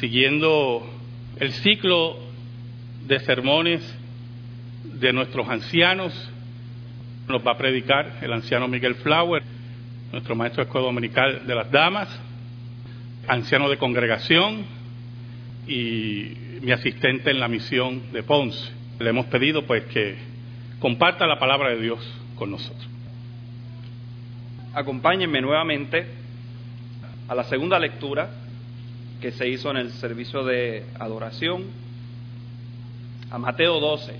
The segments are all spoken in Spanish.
siguiendo el ciclo de sermones de nuestros ancianos. Nos va a predicar el anciano Miguel Flower, nuestro maestro de escuela dominical de las damas, anciano de congregación y mi asistente en la misión de Ponce. Le hemos pedido pues que comparta la palabra de Dios con nosotros. Acompáñenme nuevamente a la segunda lectura que se hizo en el servicio de adoración, a Mateo 12.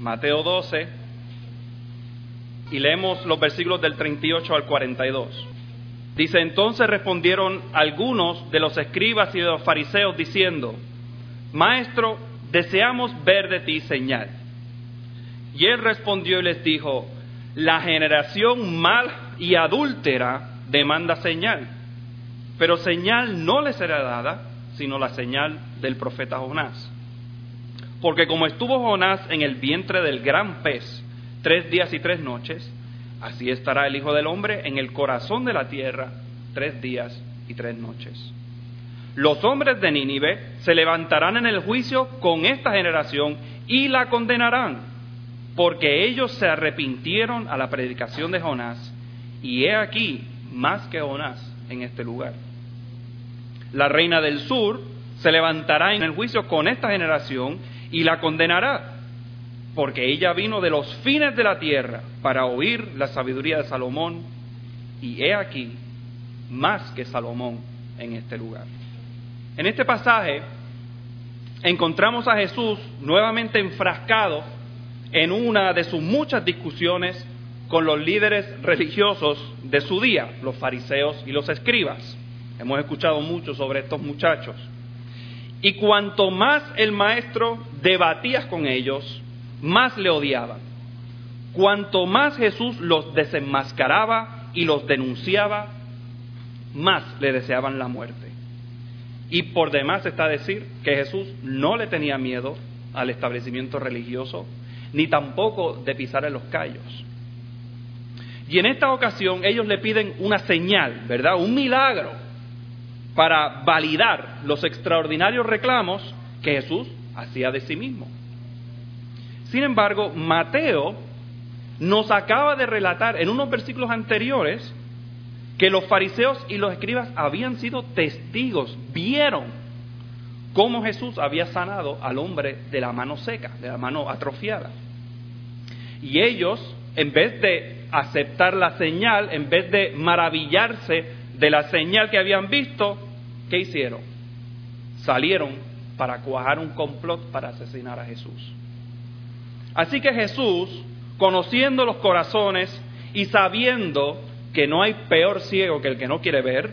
Mateo 12, y leemos los versículos del 38 al 42. Dice, entonces respondieron algunos de los escribas y de los fariseos diciendo, Maestro, deseamos ver de ti señal. Y él respondió y les dijo, la generación mal y adúltera demanda señal, pero señal no le será dada, sino la señal del profeta Jonás. Porque como estuvo Jonás en el vientre del gran pez tres días y tres noches, así estará el Hijo del Hombre en el corazón de la tierra tres días y tres noches. Los hombres de Nínive se levantarán en el juicio con esta generación y la condenarán, porque ellos se arrepintieron a la predicación de Jonás, y he aquí más que Jonás en este lugar. La reina del sur se levantará en el juicio con esta generación y la condenará, porque ella vino de los fines de la tierra para oír la sabiduría de Salomón, y he aquí más que Salomón en este lugar. En este pasaje encontramos a Jesús nuevamente enfrascado en una de sus muchas discusiones con los líderes religiosos de su día, los fariseos y los escribas. Hemos escuchado mucho sobre estos muchachos. Y cuanto más el maestro debatía con ellos, más le odiaban. Cuanto más Jesús los desenmascaraba y los denunciaba, más le deseaban la muerte. Y por demás está decir que Jesús no le tenía miedo al establecimiento religioso, ni tampoco de pisar en los callos. Y en esta ocasión ellos le piden una señal, ¿verdad? Un milagro para validar los extraordinarios reclamos que Jesús hacía de sí mismo. Sin embargo, Mateo nos acaba de relatar en unos versículos anteriores que los fariseos y los escribas habían sido testigos, vieron cómo Jesús había sanado al hombre de la mano seca, de la mano atrofiada. Y ellos, en vez de aceptar la señal, en vez de maravillarse de la señal que habían visto, ¿qué hicieron? Salieron para cuajar un complot para asesinar a Jesús. Así que Jesús, conociendo los corazones y sabiendo que no hay peor ciego que el que no quiere ver,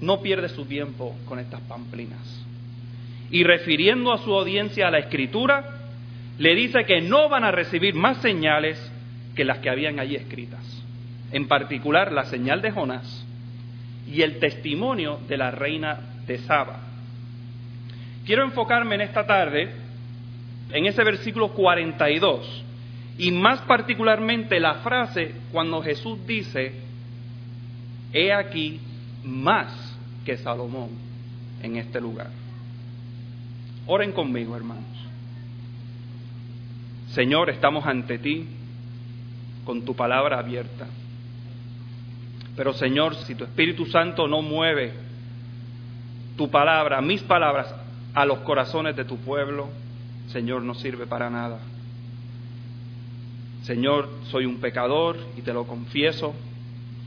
no pierde su tiempo con estas pamplinas. Y refiriendo a su audiencia a la escritura, le dice que no van a recibir más señales que las que habían allí escritas. En particular la señal de Jonás y el testimonio de la reina de Saba. Quiero enfocarme en esta tarde en ese versículo 42 y más particularmente la frase cuando Jesús dice, he aquí más que Salomón en este lugar. Oren conmigo, hermanos. Señor, estamos ante ti con tu palabra abierta. Pero Señor, si tu Espíritu Santo no mueve tu palabra, mis palabras, a los corazones de tu pueblo, Señor, no sirve para nada. Señor, soy un pecador y te lo confieso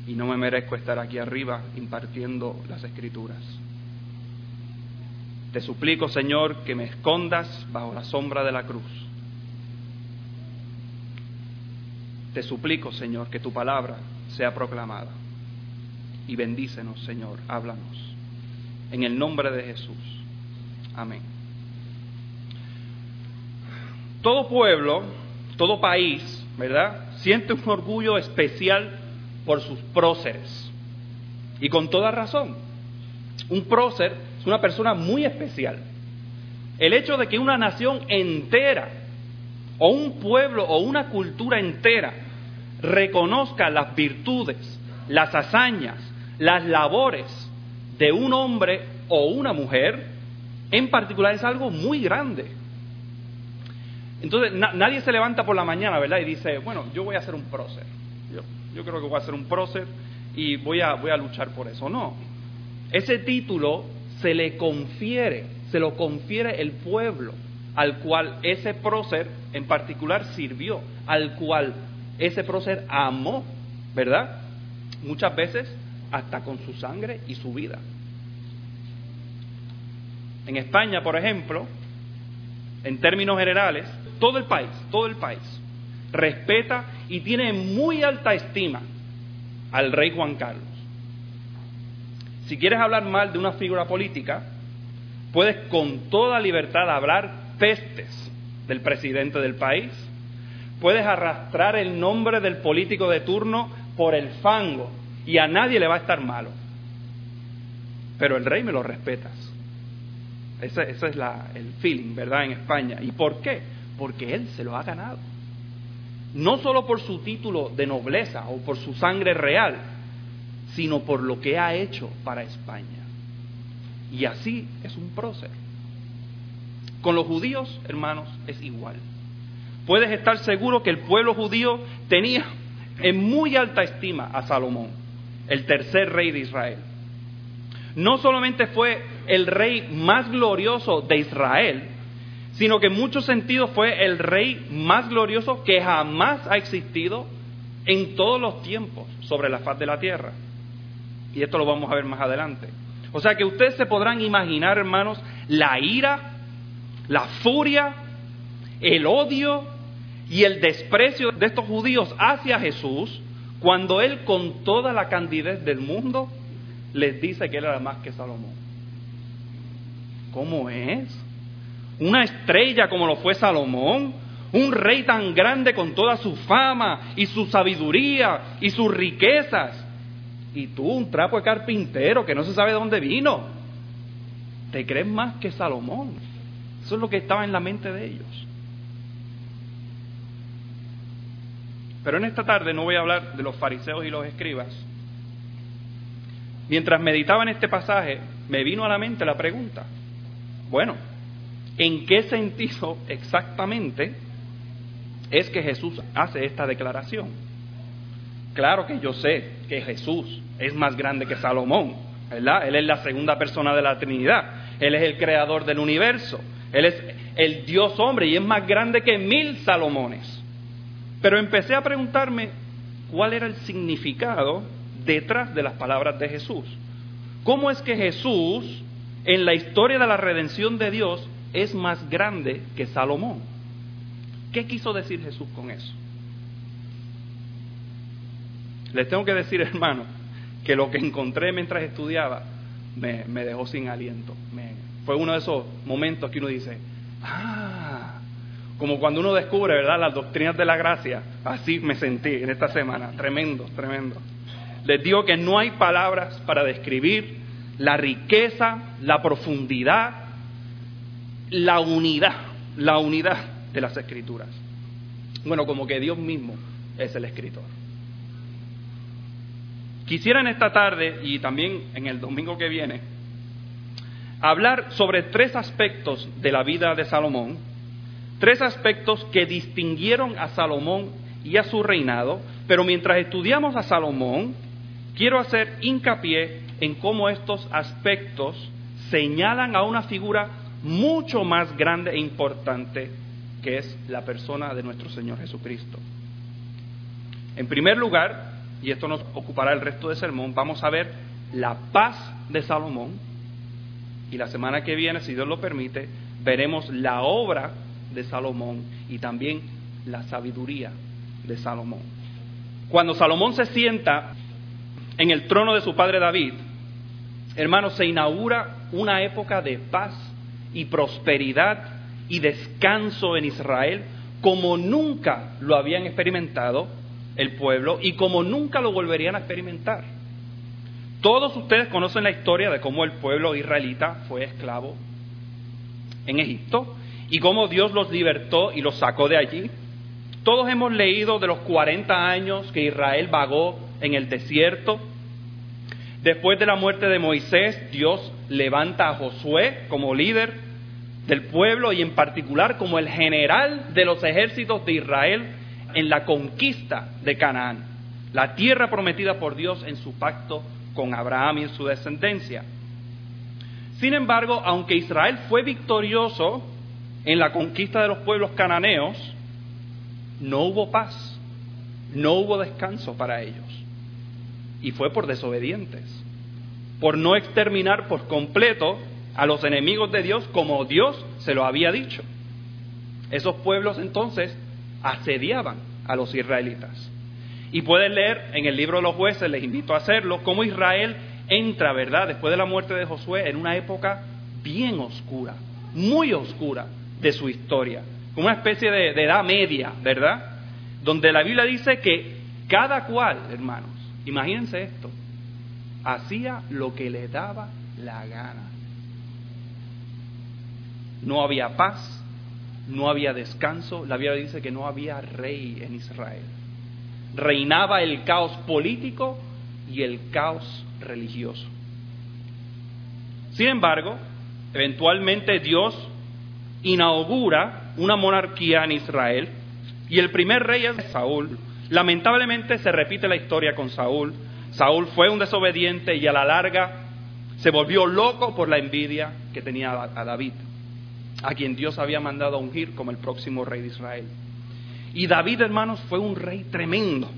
y no me merezco estar aquí arriba impartiendo las escrituras. Te suplico, Señor, que me escondas bajo la sombra de la cruz. Te suplico, Señor, que tu palabra sea proclamada. Y bendícenos, Señor, háblanos. En el nombre de Jesús. Amén. Todo pueblo, todo país, ¿verdad? Siente un orgullo especial por sus próceres. Y con toda razón. Un prócer es una persona muy especial. El hecho de que una nación entera, o un pueblo, o una cultura entera, reconozca las virtudes, las hazañas, las labores de un hombre o una mujer en particular es algo muy grande. Entonces nadie se levanta por la mañana, ¿verdad? Y dice, bueno, yo voy a hacer un prócer. Yo, yo creo que voy a hacer un prócer y voy a, voy a luchar por eso. No. Ese título se le confiere, se lo confiere el pueblo al cual ese prócer en particular sirvió, al cual ese prócer amó, ¿verdad? Muchas veces hasta con su sangre y su vida. En España, por ejemplo, en términos generales, todo el país, todo el país, respeta y tiene muy alta estima al rey Juan Carlos. Si quieres hablar mal de una figura política, puedes con toda libertad hablar pestes del presidente del país, puedes arrastrar el nombre del político de turno por el fango y a nadie le va a estar malo. Pero el rey me lo respetas. Ese, es el feeling, ¿verdad? En España. ¿Y por qué? Porque él se lo ha ganado. No solo por su título de nobleza o por su sangre real, sino por lo que ha hecho para España. Y así es un prócer. Con los judíos, hermanos, es igual. Puedes estar seguro que el pueblo judío tenía en muy alta estima a Salomón, el tercer rey de Israel. No solamente fue el rey más glorioso de Israel, sino que en muchos sentidos fue el rey más glorioso que jamás ha existido en todos los tiempos sobre la faz de la tierra. Y esto lo vamos a ver más adelante. O sea que ustedes se podrán imaginar, hermanos, la ira, la furia, el odio y el desprecio de estos judíos hacia Jesús cuando él con toda la candidez del mundo les dice que él era más que Salomón. ¿Cómo es? Una estrella como lo fue Salomón, un rey tan grande con toda su fama y su sabiduría y sus riquezas. Y tú, un trapo de carpintero que no se sabe de dónde vino. Te crees más que Salomón. Eso es lo que estaba en la mente de ellos. Pero en esta tarde no voy a hablar de los fariseos y los escribas. Mientras meditaba en este pasaje, me vino a la mente la pregunta, bueno, ¿en qué sentido exactamente es que Jesús hace esta declaración? Claro que yo sé que Jesús es más grande que Salomón, ¿verdad? Él es la segunda persona de la Trinidad, Él es el creador del universo, Él es el Dios hombre y es más grande que mil Salomones. Pero empecé a preguntarme cuál era el significado detrás de las palabras de Jesús. ¿Cómo es que Jesús, en la historia de la redención de Dios, es más grande que Salomón? ¿Qué quiso decir Jesús con eso? Les tengo que decir, hermano, que lo que encontré mientras estudiaba me, dejó sin aliento. fue uno de esos momentos que uno dice, ah, como cuando uno descubre, ¿verdad?, las doctrinas de la gracia. Así me sentí en esta semana. Tremendo, tremendo. Les digo que no hay palabras para describir la riqueza, la profundidad, la unidad, la unidad de las escrituras. Bueno, como que Dios mismo es el escritor. Quisiera en esta tarde y también en el domingo que viene hablar sobre tres aspectos de la vida de Salomón tres aspectos que distinguieron a Salomón y a su reinado, pero mientras estudiamos a Salomón, quiero hacer hincapié en cómo estos aspectos señalan a una figura mucho más grande e importante que es la persona de nuestro Señor Jesucristo. En primer lugar, y esto nos ocupará el resto del sermón, vamos a ver la paz de Salomón y la semana que viene, si Dios lo permite, veremos la obra de Salomón y también la sabiduría de Salomón. Cuando Salomón se sienta en el trono de su padre David, hermanos, se inaugura una época de paz y prosperidad y descanso en Israel como nunca lo habían experimentado el pueblo y como nunca lo volverían a experimentar. Todos ustedes conocen la historia de cómo el pueblo israelita fue esclavo en Egipto y cómo Dios los libertó y los sacó de allí. Todos hemos leído de los 40 años que Israel vagó en el desierto, Después de la muerte de Moisés, Dios levanta a Josué como líder del pueblo y en particular como el general de los ejércitos de Israel en la conquista de Canaán, la tierra prometida por Dios en su pacto con Abraham y su descendencia. Sin embargo, aunque Israel fue victorioso en la conquista de los pueblos cananeos, no hubo paz, no hubo descanso para ellos. Y fue por desobedientes, por no exterminar por completo a los enemigos de Dios como Dios se lo había dicho. Esos pueblos entonces asediaban a los israelitas. Y pueden leer en el libro de los jueces, les invito a hacerlo, cómo Israel entra, ¿verdad?, después de la muerte de Josué, en una época bien oscura, muy oscura de su historia, como una especie de, edad media, ¿verdad? Donde la Biblia dice que cada cual, hermanos, imagínense esto, hacía lo que le daba la gana. No había paz, no había descanso, la Biblia dice que no había rey en Israel reinaba el caos político y el caos religioso. Sin embargo, eventualmente Dios inaugura una monarquía en Israel y el primer rey es Saúl. Lamentablemente se repite la historia con Saúl. Saúl fue un desobediente y a la larga se volvió loco por la envidia que tenía a David, a quien Dios había mandado a ungir como el próximo rey de Israel. Y David, hermanos, fue un rey tremendo.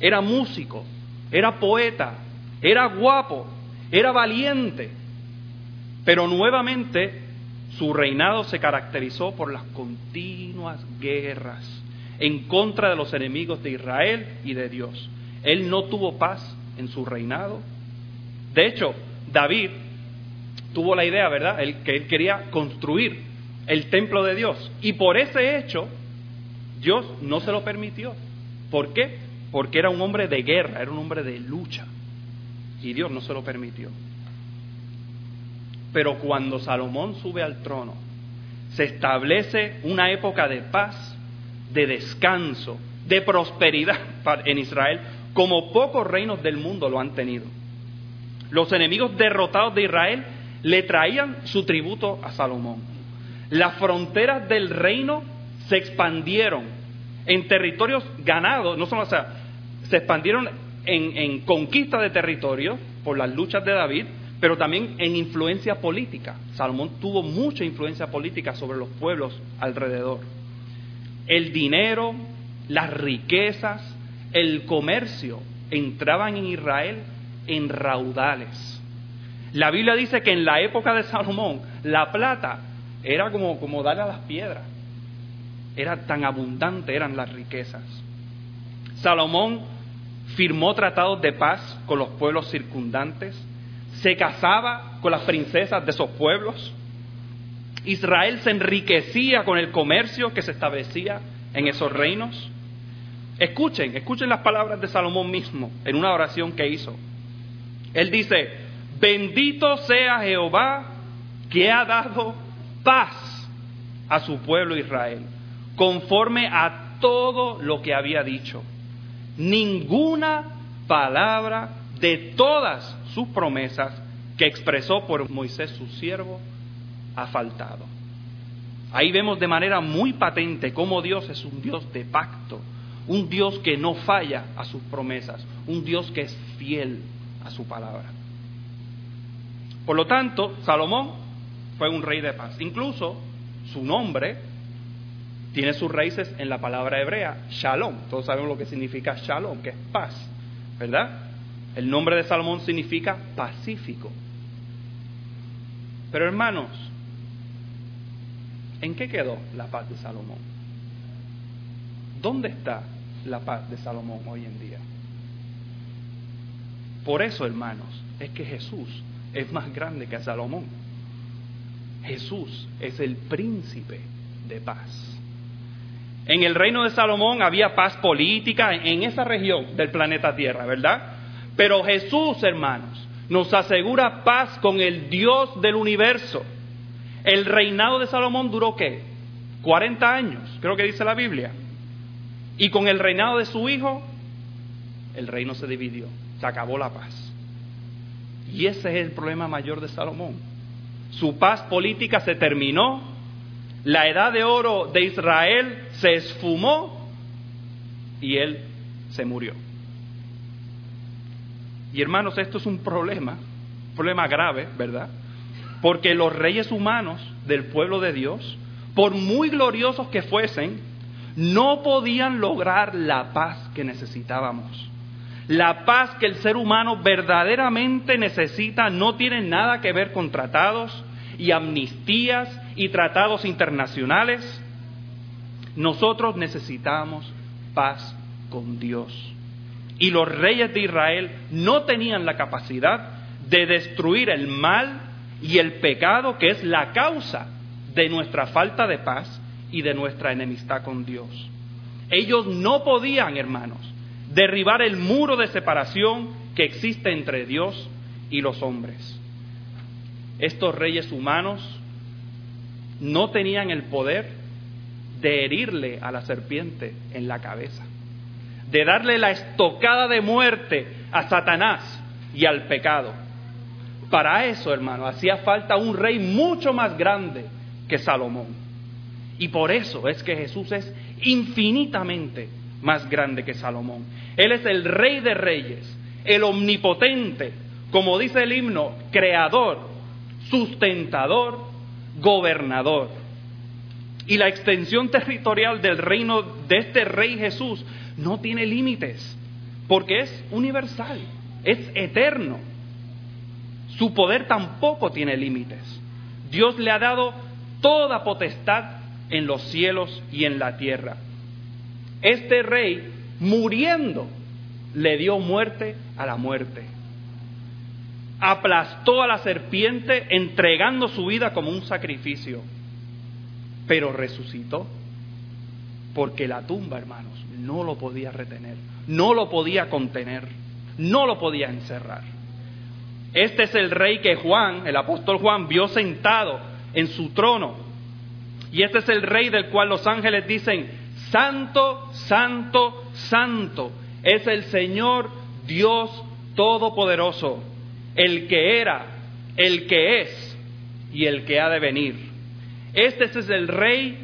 Era músico, era poeta, era guapo, era valiente. Pero nuevamente su reinado se caracterizó por las continuas guerras en contra de los enemigos de Israel y de Dios. Él no tuvo paz en su reinado. De hecho, David tuvo la idea, ¿verdad? que él quería construir el templo de Dios. Y por ese hecho, Dios no se lo permitió. ¿Por qué? Porque era un hombre de guerra, era un hombre de lucha. Y Dios no se lo permitió. Pero cuando Salomón sube al trono, se establece una época de paz, de descanso, de prosperidad en Israel, como pocos reinos del mundo lo han tenido. Los enemigos derrotados de Israel le traían su tributo a Salomón. Las fronteras del reino se expandieron en territorios ganados, no solo, o sea, se expandieron en, conquista de territorio por las luchas de David, pero también en influencia política. Salomón tuvo mucha influencia política sobre los pueblos alrededor. El dinero, las riquezas, el comercio entraban en Israel en raudales. La Biblia dice que en la época de Salomón la plata era como, como darle a las piedras. Era tan abundante eran las riquezas. Salomón firmó tratados de paz con los pueblos circundantes, se casaba con las princesas de esos pueblos. Israel se enriquecía con el comercio que se establecía en esos reinos. Escuchen, escuchen las palabras de Salomón mismo en una oración que hizo. Él dice, bendito sea Jehová que ha dado paz a su pueblo Israel conforme a todo lo que había dicho. Ninguna palabra de todas sus promesas que expresó por Moisés su siervo ha faltado. Ahí vemos de manera muy patente cómo Dios es un Dios de pacto, un Dios que no falla a sus promesas, un Dios que es fiel a su palabra. Por lo tanto, Salomón fue un rey de paz. Incluso su nombre tiene sus raíces en la palabra hebrea, shalom. Todos sabemos lo que significa shalom, que es paz, ¿verdad? El nombre de Salomón significa pacífico. Pero hermanos, ¿en qué quedó la paz de Salomón? ¿Dónde está la paz de Salomón hoy en día? Por eso, hermanos, es que Jesús es más grande que Salomón. Jesús es el príncipe de paz. En el reino de Salomón había paz política en esa región del planeta Tierra, ¿verdad? Pero Jesús, hermanos, nos asegura paz con el Dios del universo. El reinado de Salomón duró qué? 40 años, creo que dice la Biblia. Y con el reinado de su hijo, el reino se dividió, se acabó la paz. Y ese es el problema mayor de Salomón. Su paz política se terminó, la edad de oro de Israel se esfumó y él se murió. Y hermanos, esto es un problema, un problema grave, ¿verdad? Porque los reyes humanos del pueblo de Dios, por muy gloriosos que fuesen, no podían lograr la paz que necesitábamos. La paz que el ser humano verdaderamente necesita no tiene nada que ver con tratados y amnistías y tratados internacionales. Nosotros necesitamos paz con Dios. Y los reyes de Israel no tenían la capacidad de destruir el mal y el pecado que es la causa de nuestra falta de paz y de nuestra enemistad con Dios. Ellos no podían, hermanos, derribar el muro de separación que existe entre Dios y los hombres. Estos reyes humanos no tenían el poder de herirle a la serpiente en la cabeza, de darle la estocada de muerte a Satanás y al pecado. Para eso, hermano, hacía falta un rey mucho más grande que Salomón. Y por eso es que Jesús es infinitamente más grande que Salomón. Él es el rey de reyes, el omnipotente, como dice el himno, creador, sustentador, gobernador. Y la extensión territorial del reino de este rey Jesús no tiene límites, porque es universal, es eterno. Su poder tampoco tiene límites. Dios le ha dado toda potestad en los cielos y en la tierra. Este rey, muriendo, le dio muerte a la muerte. Aplastó a la serpiente entregando su vida como un sacrificio. Pero resucitó. Porque la tumba, hermanos, no lo podía retener, no lo podía contener, no lo podía encerrar. Este es el rey que Juan, el apóstol Juan, vio sentado en su trono y este es el rey del cual los ángeles dicen, Santo, Santo, Santo, es el Señor Dios Todopoderoso, el que era, el que es y el que ha de venir. Este es el rey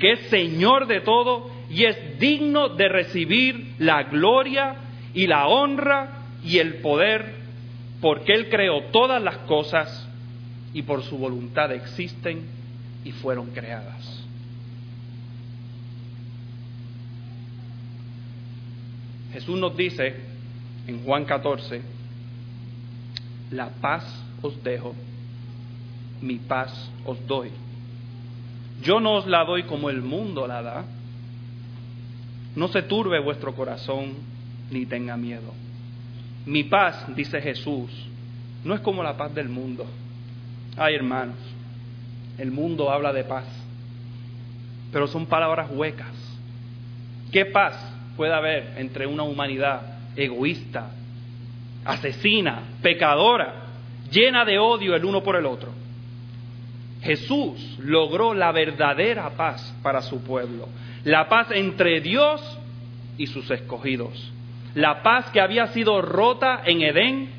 que es Señor de todo y es digno de recibir la gloria y la honra y el poder, porque Él creó todas las cosas y por su voluntad existen y fueron creadas. Jesús nos dice en Juan 14, la paz os dejo, mi paz os doy. Yo no os la doy como el mundo la da. No se turbe vuestro corazón ni tenga miedo. Mi paz, dice Jesús, no es como la paz del mundo. Ay, hermanos, el mundo habla de paz, pero son palabras huecas. ¿Qué paz puede haber entre una humanidad egoísta, asesina, pecadora, llena de odio el uno por el otro? Jesús logró la verdadera paz para su pueblo, la paz entre Dios y sus escogidos. La paz que había sido rota en Edén,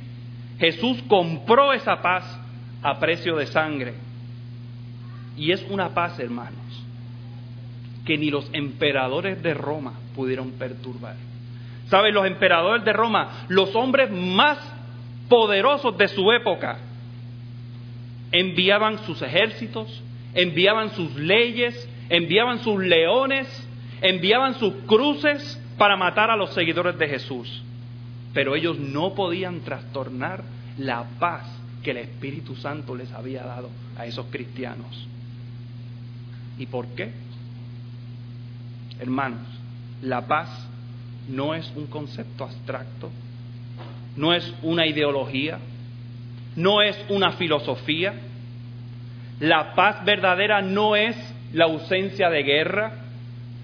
Jesús compró esa paz a precio de sangre y es una paz, hermanos, que ni los emperadores de Roma pudieron perturbar. ¿Saben? Los emperadores de Roma, los hombres más poderosos de su época, enviaban sus ejércitos, enviaban sus leyes, enviaban sus leones, enviaban sus cruces para matar a los seguidores de Jesús. Pero ellos no podían trastornar la paz que el Espíritu Santo les había dado a esos cristianos. ¿Y por qué? Hermanos, la paz no es un concepto abstracto, no es una ideología, no es una filosofía. La paz verdadera no es la ausencia de guerra,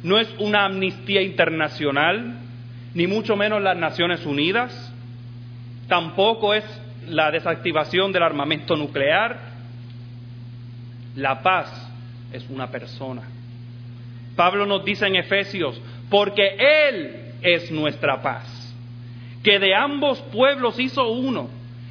no es una amnistía internacional, ni mucho menos las Naciones Unidas, tampoco es la desactivación del armamento nuclear. La paz es una persona. Pablo nos dice en Efesios, porque Él es nuestra paz, que de ambos pueblos hizo uno,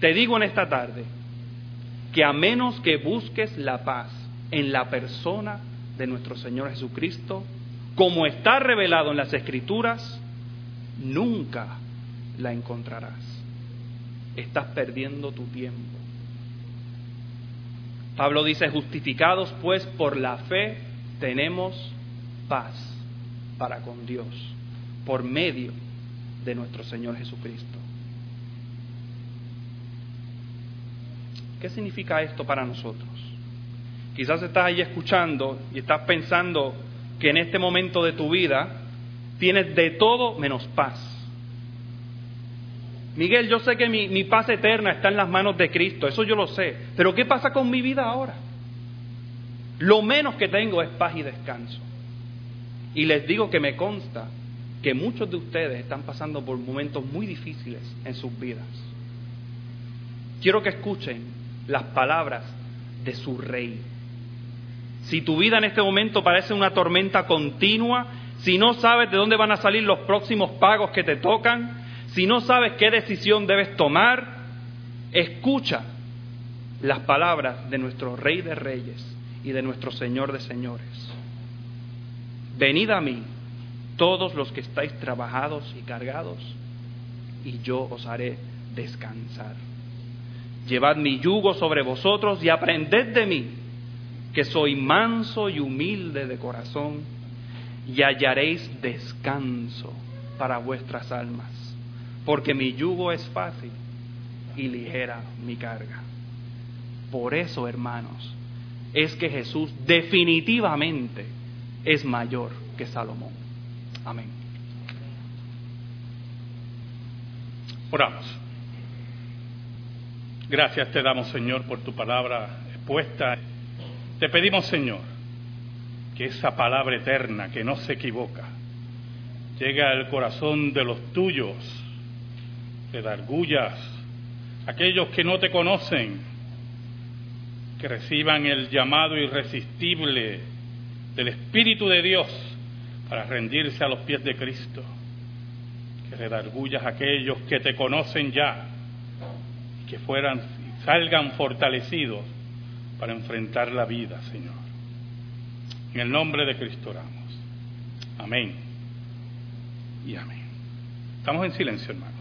Te digo en esta tarde que a menos que busques la paz en la persona de nuestro Señor Jesucristo, como está revelado en las Escrituras, nunca la encontrarás. Estás perdiendo tu tiempo. Pablo dice, justificados pues por la fe, tenemos paz para con Dios, por medio de nuestro Señor Jesucristo. ¿Qué significa esto para nosotros? Quizás estás ahí escuchando y estás pensando que en este momento de tu vida tienes de todo menos paz. Miguel, yo sé que mi, mi, paz eterna está en las manos de Cristo, eso yo lo sé, pero ¿qué pasa con mi vida ahora? Lo menos que tengo es paz y descanso. Y les digo que me consta que muchos de ustedes están pasando por momentos muy difíciles en sus vidas. Quiero que escuchen las palabras de su rey. Si tu vida en este momento parece una tormenta continua, si no sabes de dónde van a salir los próximos pagos que te tocan, si no sabes qué decisión debes tomar, escucha las palabras de nuestro Rey de Reyes y de nuestro Señor de Señores. Venid a mí, todos los que estáis trabajados y cargados, y yo os haré descansar. Llevad mi yugo sobre vosotros y aprended de mí, que soy manso y humilde de corazón, y hallaréis descanso para vuestras almas, porque mi yugo es fácil y ligera mi carga. Por eso, hermanos, es que Jesús definitivamente es mayor que Salomón. Amén. Oramos. Gracias te damos, Señor, por tu palabra expuesta. Te pedimos, Señor, que esa palabra eterna, que no se equivoca, llegue al corazón de los tuyos, de dargullas, aquellos que no te conocen, que reciban el llamado irresistible del Espíritu de Dios para rendirse a los pies de Cristo. Que redargullas a aquellos que te conocen ya que fueran, salgan fortalecidos para enfrentar la vida, Señor. En el nombre de Cristo oramos. Amén. Y amén. Estamos en silencio, hermano.